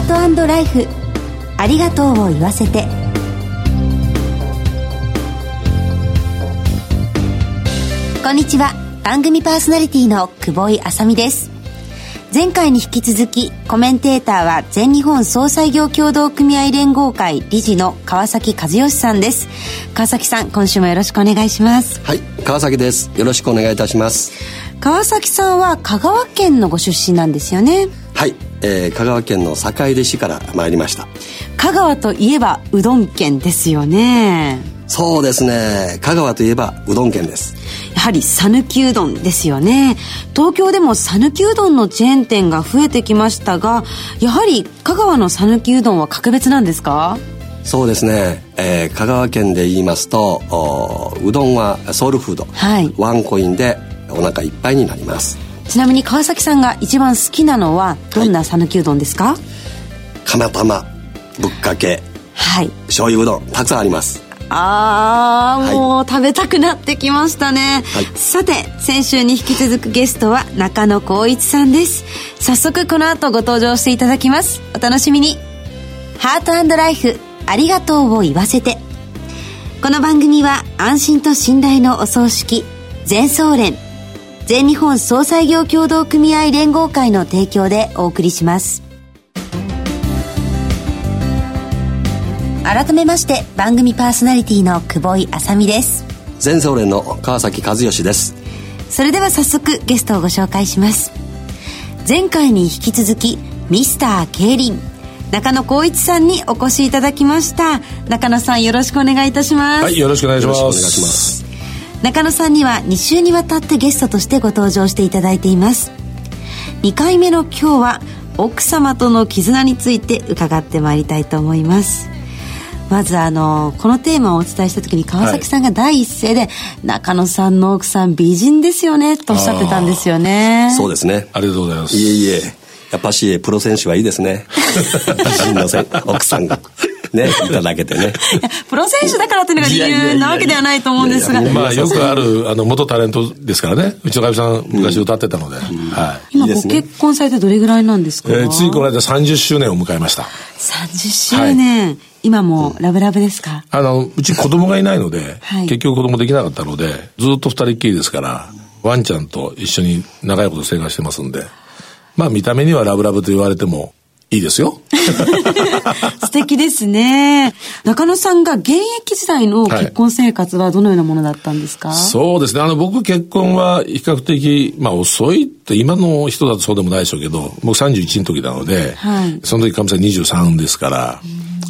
ハートライフ。ありがとうを言わせて。こんにちは。番組パーソナリティの久保井あさみです。前回に引き続きコメンテーターは全日本総裁業協同組合連合会理事の川崎和義さんです。川崎さん今週もよろしくお願いします。はい川崎です。よろしくお願いいたします。川崎さんは香川県のご出身なんですよね。はい、えー、香川県の坂出市から参りました。香川といえばうどん県ですよね。そうですね。香川といえばうどん県です。やはり讃岐うどんですよね。東京でも讃岐うどんのチェーン店が増えてきましたがやはり香川の讃岐うどんは格別なんですか？そうですね、えー、香川県で言いますとうどんはソウルフード、はい、ワンコインでお腹いっぱいになりますちなみに川崎さんが一番好きなのはどんな讃岐うどんですか、はい、釜玉ぶっかけ。はい。醤油うどんたくさんあります。ああ、もう食べたくなってきましたね、はい、さて先週に引き続くゲストは中野光一さんです。早速この後ご登場していただきます。お楽しみに。ハートライフありがとうを言わせて。この番組は安心と信頼のお葬式全総連全日本総裁業協同組合連合会の提供でお送りします。改めまして番組パーソナリティの久保井あさみです。全総連の川崎和義です。それでは早速ゲストをご紹介します。前回に引き続きミスター競輪中野光一さんにお越しいただきました。中野さんよろしくお願いいたします。はいよろしくお願いします中野さんには2週にわたってゲストとしてご登場していただいています。2回目の今日は奥様との絆について伺ってまいりたいと思います。まずあのこのテーマをお伝えした時に川崎さんが第一声で、はい、中野さんの奥さん美人ですよねとおっしゃってたんですよね。そうですね。ありがとうございます。いえいえ。やっぱしプロ選手はいいですね。美人のせ奥さんがね、いただけてね。プロ選手だからっていうのが理由なわけではないと思うんですが。まあ、よくある、あの、元タレントですからね。うちのかみさん、昔歌ってたので。はい。今、ご結婚されてどれぐらいなんですか？えついこの間30周年を迎えました。30周年。今もラブラブですか、あの、うち子供がいないので、はい、結局子供できなかったので、ずっと二人っきりですから、ワンちゃんと一緒に長いこと生活してますんで、まあ見た目にはラブラブと言われても、いいですよ。素敵ですね。中野さんが現役時代の結婚生活はどのようなものだったんですか、はい、そうですね。あの、僕結婚は比較的、まあ遅いって今の人だとそうでもないでしょうけど、僕31の時なので、はい、その時かみさん23ですから、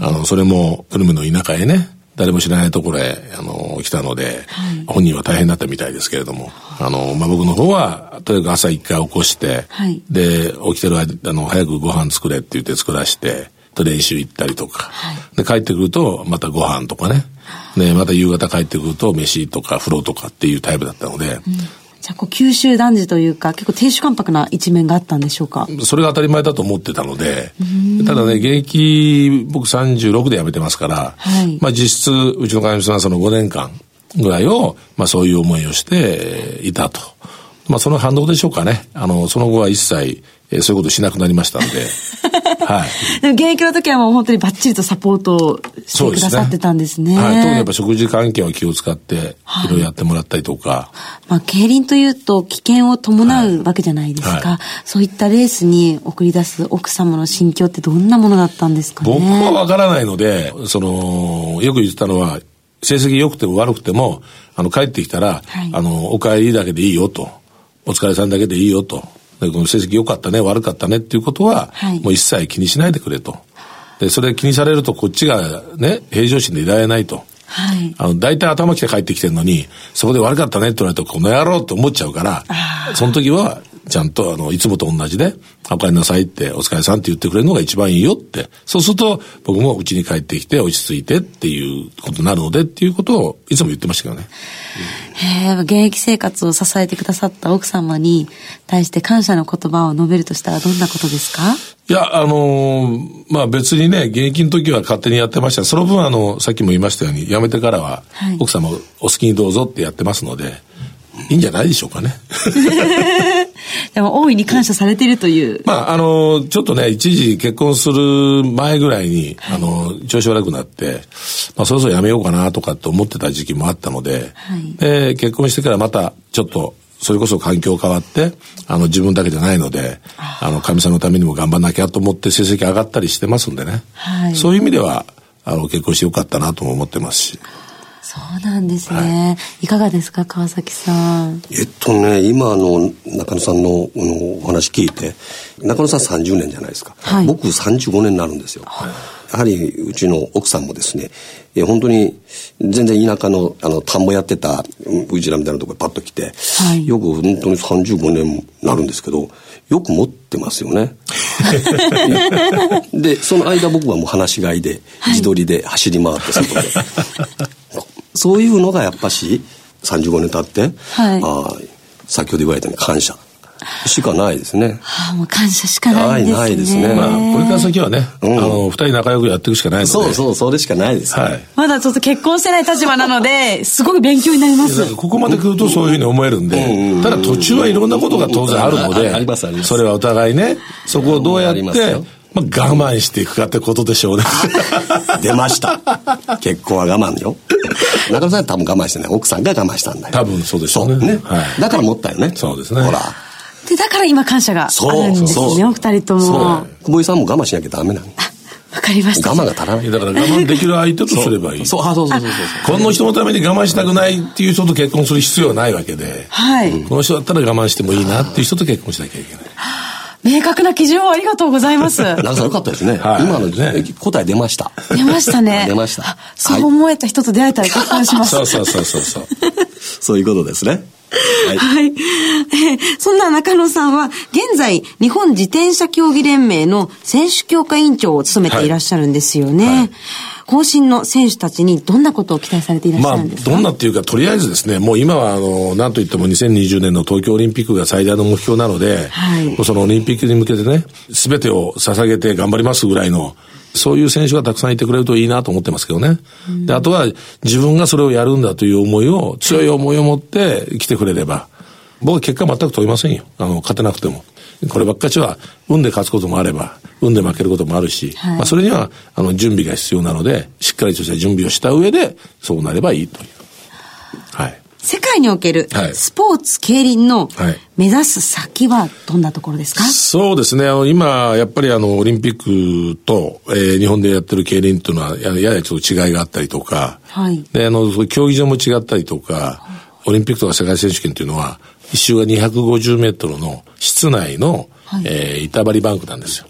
あの、それも久留米の田舎へね、誰も知らないところへ、あの、来たので、はい、本人は大変だったみたいですけれども、あの、まあ、僕の方は、とにかく朝一回起こして、はい、で、起きてる間、あの、早くご飯作れって言って作らして、と練習行ったりとか、はい、で、帰ってくると、またご飯とかね、で、また夕方帰ってくると、飯とか風呂とかっていうタイプだったので、うん。じゃあこう九州男児というか結構亭主関白な一面があったんでしょうか？それが当たり前だと思ってたのでただね現役僕36で辞めてますから、はい、まあ実質うちの会社さんはその5年間ぐらいを、まあそういう思いをしていたと。まあその反応でしょうかね。あの、その後は一切、えー、そういうことしなくなりましたんで。はい。でも現役の時はもう本当にバッチリとサポートしてくださってたんですね。すねはい。特にやっぱ食事関係は気を使って、いろいろやってもらったりとか。はい、まあ、競輪というと危険を伴うわけじゃないですか。はいはい、そういったレースに送り出す奥様の心境ってどんなものだったんですかね。僕はわからないので、その、よく言ってたのは、成績良くても悪くても、あの、帰ってきたら、はい、あの、お帰りだけでいいよと。お疲れさんだけでいいよと。でこの成績良かったね、悪かったねっていうことは、はい、もう一切気にしないでくれと。で、それ気にされるとこっちがね、平常心でいられないと。はい。あの、大体頭きて帰ってきてるのに、そこで悪かったねって言われると、この野郎って思っちゃうから、その時は、ちゃんと、あの、いつもと同じで、お帰りなさいって、お疲れさんって言ってくれるのが一番いいよって。そうすると、僕も家に帰ってきて落ち着いてっていうことになるのでっていうことをいつも言ってましたけどね。へえ、現役生活を支えてくださった奥様に対して感謝の言葉を述べるとしたらどんなことですか？いや、あのー、まあ別にね、現役の時は勝手にやってました。その分あの、さっきも言いましたように、辞めてからは、奥様お好きにどうぞってやってますので、いいんじゃないでしょうかね。でも大いに感謝されているという。まあ、あの、ちょっとね、一時結婚する前ぐらいに、はい、あの、調子悪くなって、まあ、そろそろやめようかなとかって思ってた時期もあったので、はい、で、結婚してからまた、ちょっと、それこそ環境変わって、あの、自分だけじゃないので、あの、神様のためにも頑張んなきゃと思って成績上がったりしてますんでね。はい、そういう意味では、あの、結婚してよかったなとも思ってますし。そうなんですね、はい、いかがですか川崎さん？えっとね今の中野さんのお話聞いて中野さん30年じゃないですか、はい、僕35年になるんですよ、はい。やはりうちの奥さんもですね、え本当に全然田舎のあの田んぼやってたうちらみたいなところパッと来て、はい、よく本当に35年になるんですけどよく持ってますよね。でその間僕はもう放し飼いで自撮りで走り回って外で、そういうのがやっぱし35年経って、はい、あ先ほど言われたように感謝しかないですね。はあ、もう感謝しかないですね。ないですね。まあ、これから先はね、うん、あの、二人仲良くやっていくしかないので。そうそう、それしかないです、ね、はい。まだちょっと結婚してない立場なので、すごく勉強になります。ここまで来るとそういうふうに思えるんで、ただ途中はいろんなことが当然あるので、ありますあります。それはお互いね、そこをどうやって、まあ、我慢していくかってことでしょうね。出ました。結婚は我慢よ。中野さん多分我慢してない。奥さんが我慢したんだよ。多分そうでしょうね。ね。はい、だから持ったよね。そうですね。ほら。で、だから今感謝があるんですね、お二人とも。久保井さんも我慢しなきゃダメなの。わかりました。我慢が足らない。だから我慢できる相手とすればいい。そう、そうそうそうそうこの人のために我慢したくないっていう人と結婚する必要はないわけで。はい。この人だったら我慢してもいいなっていう人と結婚しなきゃいけない。明確な基準をありがとうございます。なんかよかったですね。はい、今の、ね、答え出ました。出ましたね。出ました。そう思えた人と出会えたら結婚します。そうそうそうそうそう。そういうことですね。はい。はい、そんな中野さんは、現在、日本自転車競技連盟の選手強化委員長を務めていらっしゃるんですよね。はいはい後進の選手たちにどんなことを期待されていらっしゃるんですか、まあ、どんなっていうか、とりあえずですね、もう今は、あの、なんといっても2020年の東京オリンピックが最大の目標なので、はい、そのオリンピックに向けてね、すべてを捧げて頑張りますぐらいの、そういう選手がたくさんいてくれるといいなと思ってますけどね。で、あとは自分がそれをやるんだという思いを、強い思いを持って来てくれれば、僕は結果全く問いませんよ。あの、勝てなくても。こればっかしは、運で勝つこともあれば、運で負けることもあるし、はい、まあそれには、あの、準備が必要なので、しっかりとした準備をした上で、そうなればいいという。はい。世界におけるスポーツ、競輪の目指す先はどんなところですか、はい、そうですね。あの、今、やっぱりあの、オリンピックと、えー、日本でやってる競輪っていうのはや、ややちょっと違いがあったりとか、はい。で、あの、競技場も違ったりとか、オリンピックとか世界選手権っていうのは、一周が250メートルの室内の、はい、えー、板張りバンクなんですよ。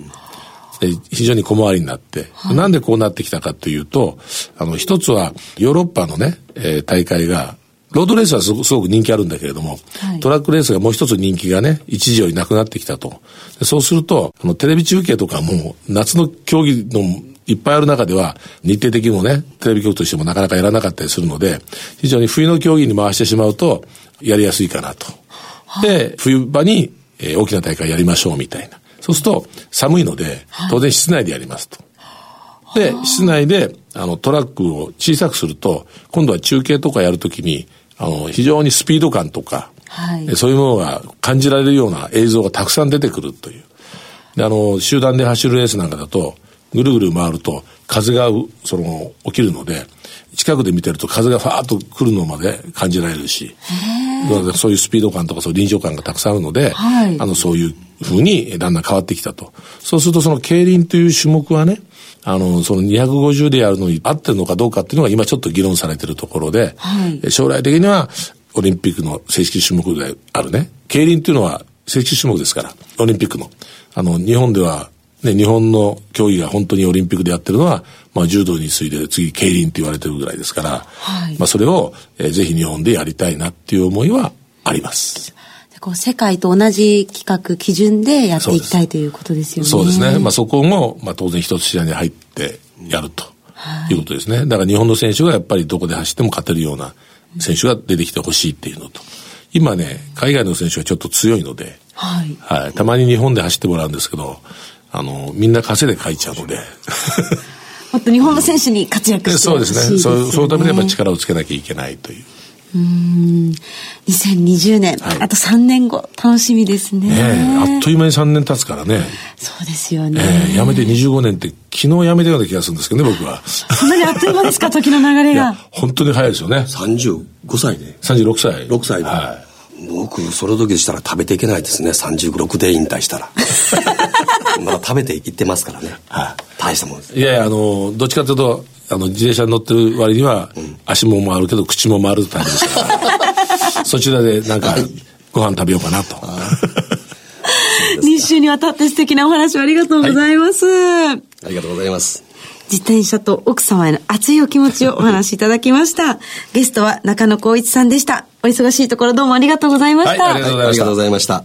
で非常に小回りになって、はい、なんでこうなってきたかというと、あの、一つはヨーロッパのね、えー、大会が、ロードレースはすごく人気あるんだけれども、はい、トラックレースがもう一つ人気がね、一時よりなくなってきたと。そうすると、あのテレビ中継とかも、夏の競技のいっぱいある中では、日程的にもね、テレビ局としてもなかなかやらなかったりするので、非常に冬の競技に回してしまうと、やりやすいかなと。で、冬場に、えー、大きな大会やりましょうみたいな。そうすると、寒いので、当然室内でやりますと。で、室内で、あの、トラックを小さくすると、今度は中継とかやるときに、あの、非常にスピード感とか、はい、そういうものが感じられるような映像がたくさん出てくるという。で、あの、集団で走るレースなんかだと、ぐるぐる回ると、風が、その、起きるので、近くで見てると風がファーッと来るのまで感じられるし、そういうスピード感とかそういう臨場感がたくさんあるので、はい、あの、そういうふうにだんだん変わってきたと。そうするとその競輪という種目はね、あの、その250でやるのに合ってるのかどうかっていうのが今ちょっと議論されてるところで、はい、将来的にはオリンピックの正式種目であるね、競輪っていうのは正式種目ですから、オリンピックの。あの、日本ではね、日本の競技が本当にオリンピックでやってるのは、まあ、柔道に次いで次、競輪って言われてるぐらいですから、はい、まあ、それを、えー、ぜひ日本でやりたいなっていう思いはあります。こう世界と同じ企画、基準でやっていきたいということですよね。そうですね。まあ、そこも、まあ、当然一つ試合に入ってやるということですね。はい、だから日本の選手がやっぱりどこで走っても勝てるような選手が出てきてほしいっていうのと、今ね、海外の選手はちょっと強いので、はい、はい。たまに日本で走ってもらうんですけど、あの、みんな稼いで書いちゃうので。もっと日本の選手に活躍してほしいですね。そうですね。そう、そのためにやっぱ力をつけなきゃいけないという。うん2020年、はい、あと3年後、楽しみですね。ねあっという間に3年経つからね。そうですよね。えー、辞めて25年って昨日辞めたような気がするんですけどね、僕は。そんなにあっという間ですか、時の流れが。本当に早いですよね。35歳で。36歳。6歳で。はい。僕、その時でしたら食べていけないですね。35、6で引退したら。まだ食べていってますからね。はい。大したもんです。いやいや、あの、どっちかというと、あの、自転車に乗ってる割には、うん、足も回るけど、口も回るタイプですから。そちらでなんか、ご飯食べようかなと。2週 にわたって素敵なお話をありがとうございます。はい、ありがとうございます。自転車と奥様への熱いお気持ちをお話しいただきました。ゲストは中野光一さんでした。お忙しいところどうもありがとうございました。はい、ありがとうございました。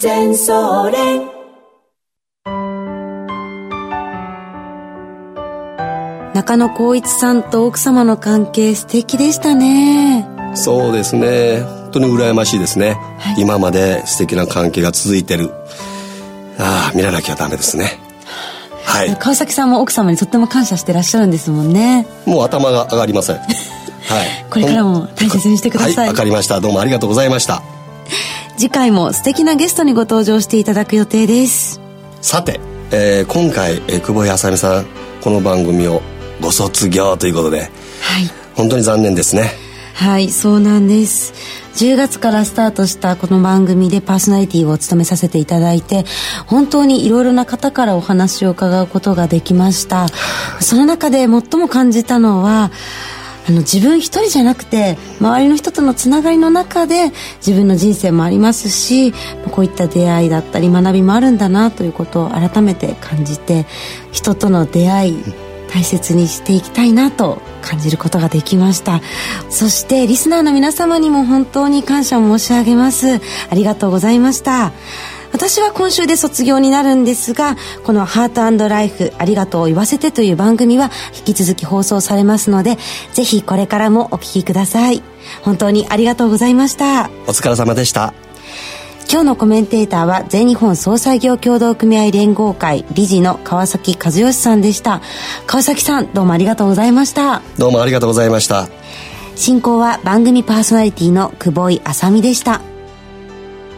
全総連中野光一さんと奥様の関係素敵でしたね。そうですね。本当に羨ましいですね、はい、今まで素敵な関係が続いてる。ああ見らなきゃダメですね。はい、川崎さんも奥様にとっても感謝してらっしゃるんですもんね。もう頭が上がりません。はい。これからも大切にしてください。わ、はい、かりました。どうもありがとうございました次回も素敵なゲストにご登場していただく予定です。さて、えー、今回、えー、久保井あさみさんこの番組をご卒業ということで、はい、本当に残念ですね。はいそうなんです。10月からスタートしたこの番組でパーソナリティを務めさせていただいて本当にいろいろな方からお話を伺うことができました。その中で最も感じたのはあの自分一人じゃなくて周りの人とのつながりの中で自分の人生もありますしこういった出会いだったり学びもあるんだなということを改めて感じて人との出会い大切にしていきたいなと感じることができました。そしてリスナーの皆様にも本当に感謝を申し上げます。ありがとうございました。私は今週で卒業になるんですがこの「ハートライフありがとうを言わせて」という番組は引き続き放送されますのでぜひこれからもお聴きください。本当にありがとうございました。お疲れ様でした。今日のコメンテーターは全日本総裁業協同組合連合会理事の川崎和義さんでした。川崎さんどうもありがとうございました。どうもありがとうございました。進行は番組パーソナリティの久保井あさみでした